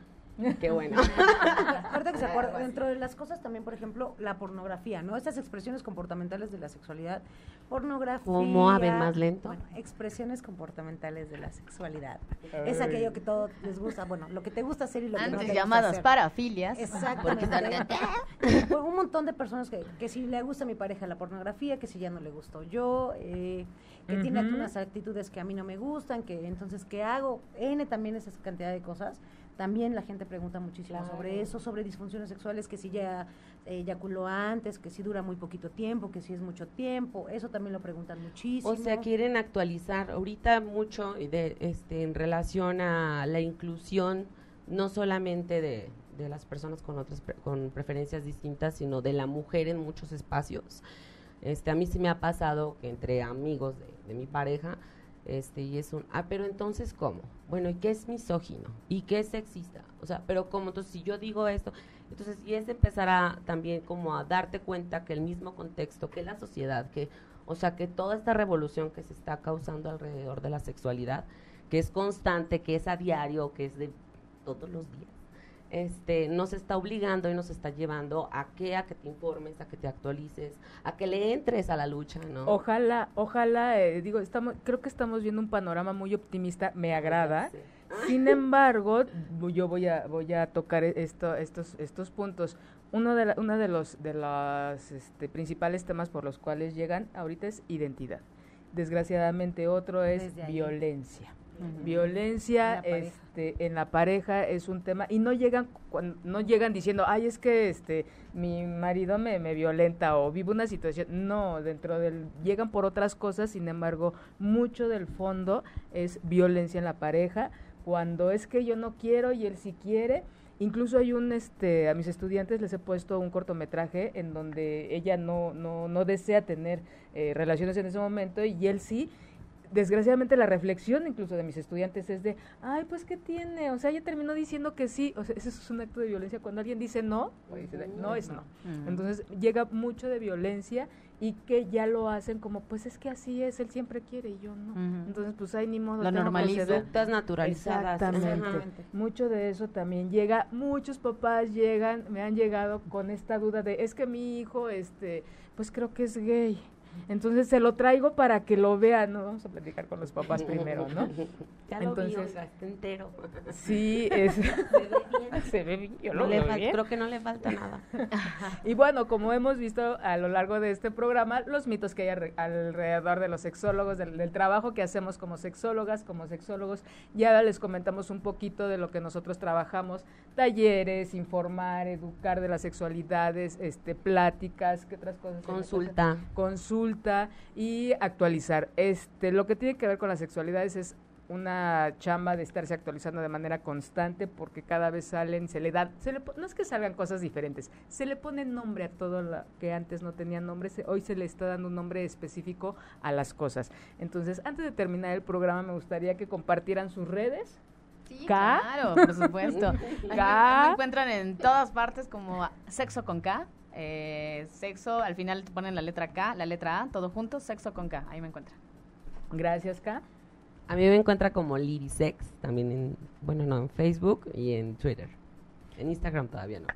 Qué bueno. Ahorita que se acuerda, dentro de las cosas también, por ejemplo, la pornografía, ¿no? Estas expresiones comportamentales de la sexualidad. Pornografía. ¿Cómo? A ver, más lento. Bueno, expresiones comportamentales de la sexualidad. Es aquello que todos les gusta, bueno, lo que te gusta hacer y lo que no te gusta llamados hacer. parafilias. Exactamente. Un montón de personas que, que si le gusta a mi pareja la pornografía, que si ya no le gustó yo, eh, que tiene algunas actitudes que a mí no me gustan, que entonces, ¿qué hago? N también esa cantidad de cosas. También la gente pregunta muchísimo Claro. sobre eso, sobre disfunciones sexuales, que si ya eyaculó antes, que si dura muy poquito tiempo, que si es mucho tiempo, eso también lo preguntan muchísimo. O sea, quieren actualizar ahorita mucho de, este, en relación a la inclusión, no solamente de, de las personas con otras pre- con preferencias distintas, sino de la mujer en muchos espacios. Este, a mí sí me ha pasado que entre amigos de, de mi pareja, este, y es un, ah, pero entonces, ¿cómo? Bueno, ¿y qué es misógino? ¿Y qué es sexista? O sea, pero ¿cómo? Entonces, si yo digo esto, entonces, y es empezar a también como a darte cuenta que el mismo contexto, que la sociedad, que, o sea, que toda esta revolución que se está causando alrededor de la sexualidad, que es constante, que es a diario, que es de todos los días, este, nos está obligando y nos está llevando a que, a que te informes, a que te actualices, a que le entres a la lucha, ¿no? Ojalá, ojalá, eh, digo, estamos, creo que estamos viendo un panorama muy optimista, me agrada. Sí. Sin embargo, yo voy a voy a tocar esto, estos estos puntos. Uno de la- uno de los de los este, principales temas por los cuales llegan ahorita es identidad. Desgraciadamente otro es ahí. Violencia. En la pareja. este en la pareja es un tema y no llegan no llegan diciendo, "Ay, es que este mi marido me, me violenta o vivo una situación." No, dentro del llegan por otras cosas, sin embargo, mucho del fondo es violencia en la pareja cuando es que yo no quiero y él sí quiere. Incluso hay un, este, a mis estudiantes les he puesto un cortometraje en donde ella no, no, no desea tener eh, relaciones en ese momento y él sí. Desgraciadamente la reflexión incluso de mis estudiantes es de, ay, pues ¿qué tiene? O sea, ella terminó diciendo que sí. O sea, ese es un acto de violencia. Cuando alguien dice no, pues, no es no. Entonces llega mucho de violencia y que ya lo hacen como, pues es que así es, él siempre quiere y yo no. Entonces, pues hay ni modo. Ceder. Conductas naturalizadas. Exactamente. Ajá. Mucho de eso también llega, muchos papás llegan, me han llegado con esta duda de, es que mi hijo, este, pues creo que es gay. Entonces se lo traigo para que lo vean, ¿no? Vamos a platicar con los papás primero, ¿no? Ya lo vi, Entonces- oiga, está entero. Sí, es... Se ve bien. se ve bien, yo No lo le veo bien. creo que no le falta nada. Y bueno, como hemos visto a lo largo de este programa, los mitos que hay alre- alrededor de los sexólogos, del, del trabajo que hacemos como sexólogas, como sexólogos, ya les comentamos un poquito de lo que nosotros trabajamos, talleres, informar, educar de las sexualidades, este, pláticas, ¿qué otras cosas? Consulta. Consulta y actualizar. Este, lo que tiene que ver con las sexualidades es una chamba de estarse actualizando de manera constante porque cada vez salen, se le da, se le, no es que salgan cosas diferentes, se le pone nombre a todo lo que antes no tenía nombre, hoy se le está dando un nombre específico a las cosas. Entonces, antes de terminar el programa, me gustaría que compartieran sus redes. Sí, claro, por supuesto. K. Me, encuentran en todas partes como sexo con K. Eh, sexo, al final ponen la letra K, la letra A, todo junto, sexo con K. Ahí me encuentran. Gracias, K. A mí me encuentra como Lirisex, también en, bueno, no, en Facebook y en Twitter. En Instagram todavía no.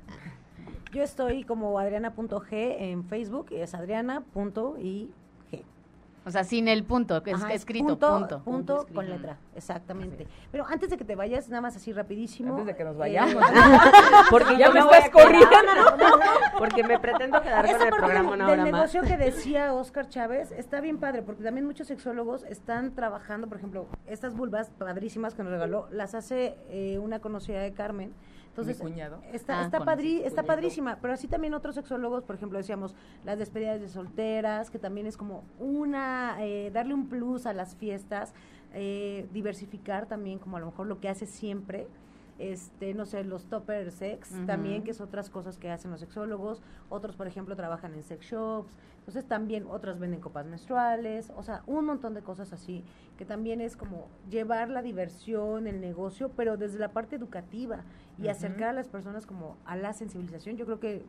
Yo estoy como adriana.g en Facebook, es adriana.ig. O sea, sin el punto, que es escrito, punto. Punto, con letra, exactamente. Pero antes de que te vayas, nada más así rapidísimo. Antes de que nos eh, vayamos. porque ya me estás corriendo. porque me pretendo quedar con el programa una hora El negocio que decía Oscar Chávez está bien padre, porque también muchos sexólogos están trabajando, por ejemplo, estas vulvas padrísimas que nos regaló, las hace eh, una conocida de Carmen entonces, está, ah, está, está padrísima, pero así también otros sexólogos, por ejemplo, decíamos las despedidas de solteras, que también es como una, eh, darle un plus a las fiestas, eh, diversificar también como a lo mejor lo que hace siempre este, no sé, los topper sex también, que es otras cosas que hacen los sexólogos. Otros, por ejemplo, trabajan en sex shops. Entonces también otras venden copas menstruales. O sea, un montón de cosas así, que también es como llevar la diversión, el negocio, pero desde la parte educativa y acercar a las personas como a la sensibilización. Yo creo que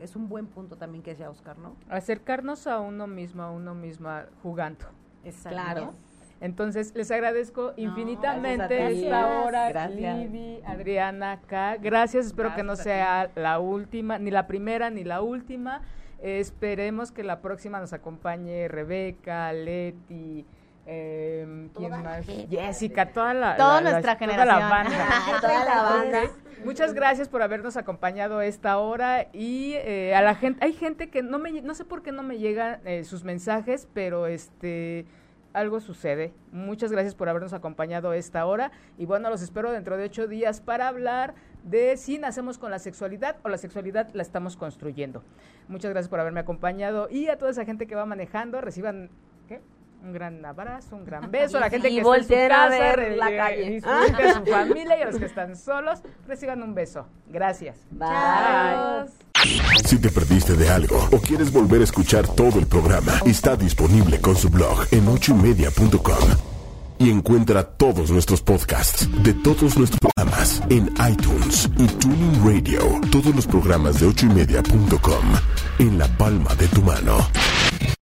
es un buen punto también que decía Oscar, ¿no? Acercarnos a uno mismo, a uno misma jugando. Exacto. Claro. Entonces, les agradezco infinitamente esta hora, gracias. Adriana, K. Gracias, espero que no sea la última, ni la primera ni la última. esperemos que la próxima nos acompañe Rebeca, Leti, eh, ¿quién más? Jessica, toda la, toda nuestra generación. Toda la banda. toda la banda. Muchas gracias por habernos acompañado esta hora y eh, a la gente, hay gente que no me, no sé por qué no me llegan eh, sus mensajes, pero este algo sucede. Muchas gracias por habernos acompañado esta hora y bueno, los espero dentro de ocho días para hablar de si nacemos con la sexualidad o la sexualidad la estamos construyendo. Muchas gracias por haberme acompañado y a toda esa gente que va manejando, reciban. Un gran abrazo, un gran beso. A la gente que está en su casa, a ver la calle. a su familia y a los que están solos, reciban un beso. Gracias. Bye. Si te perdiste de algo o quieres volver a escuchar todo el programa, está disponible con su blog en ochoymedia.com. Y encuentra todos nuestros podcasts de todos nuestros programas en iTunes y Tuning Radio. Todos los programas de ochoymedia.com en la palma de tu mano.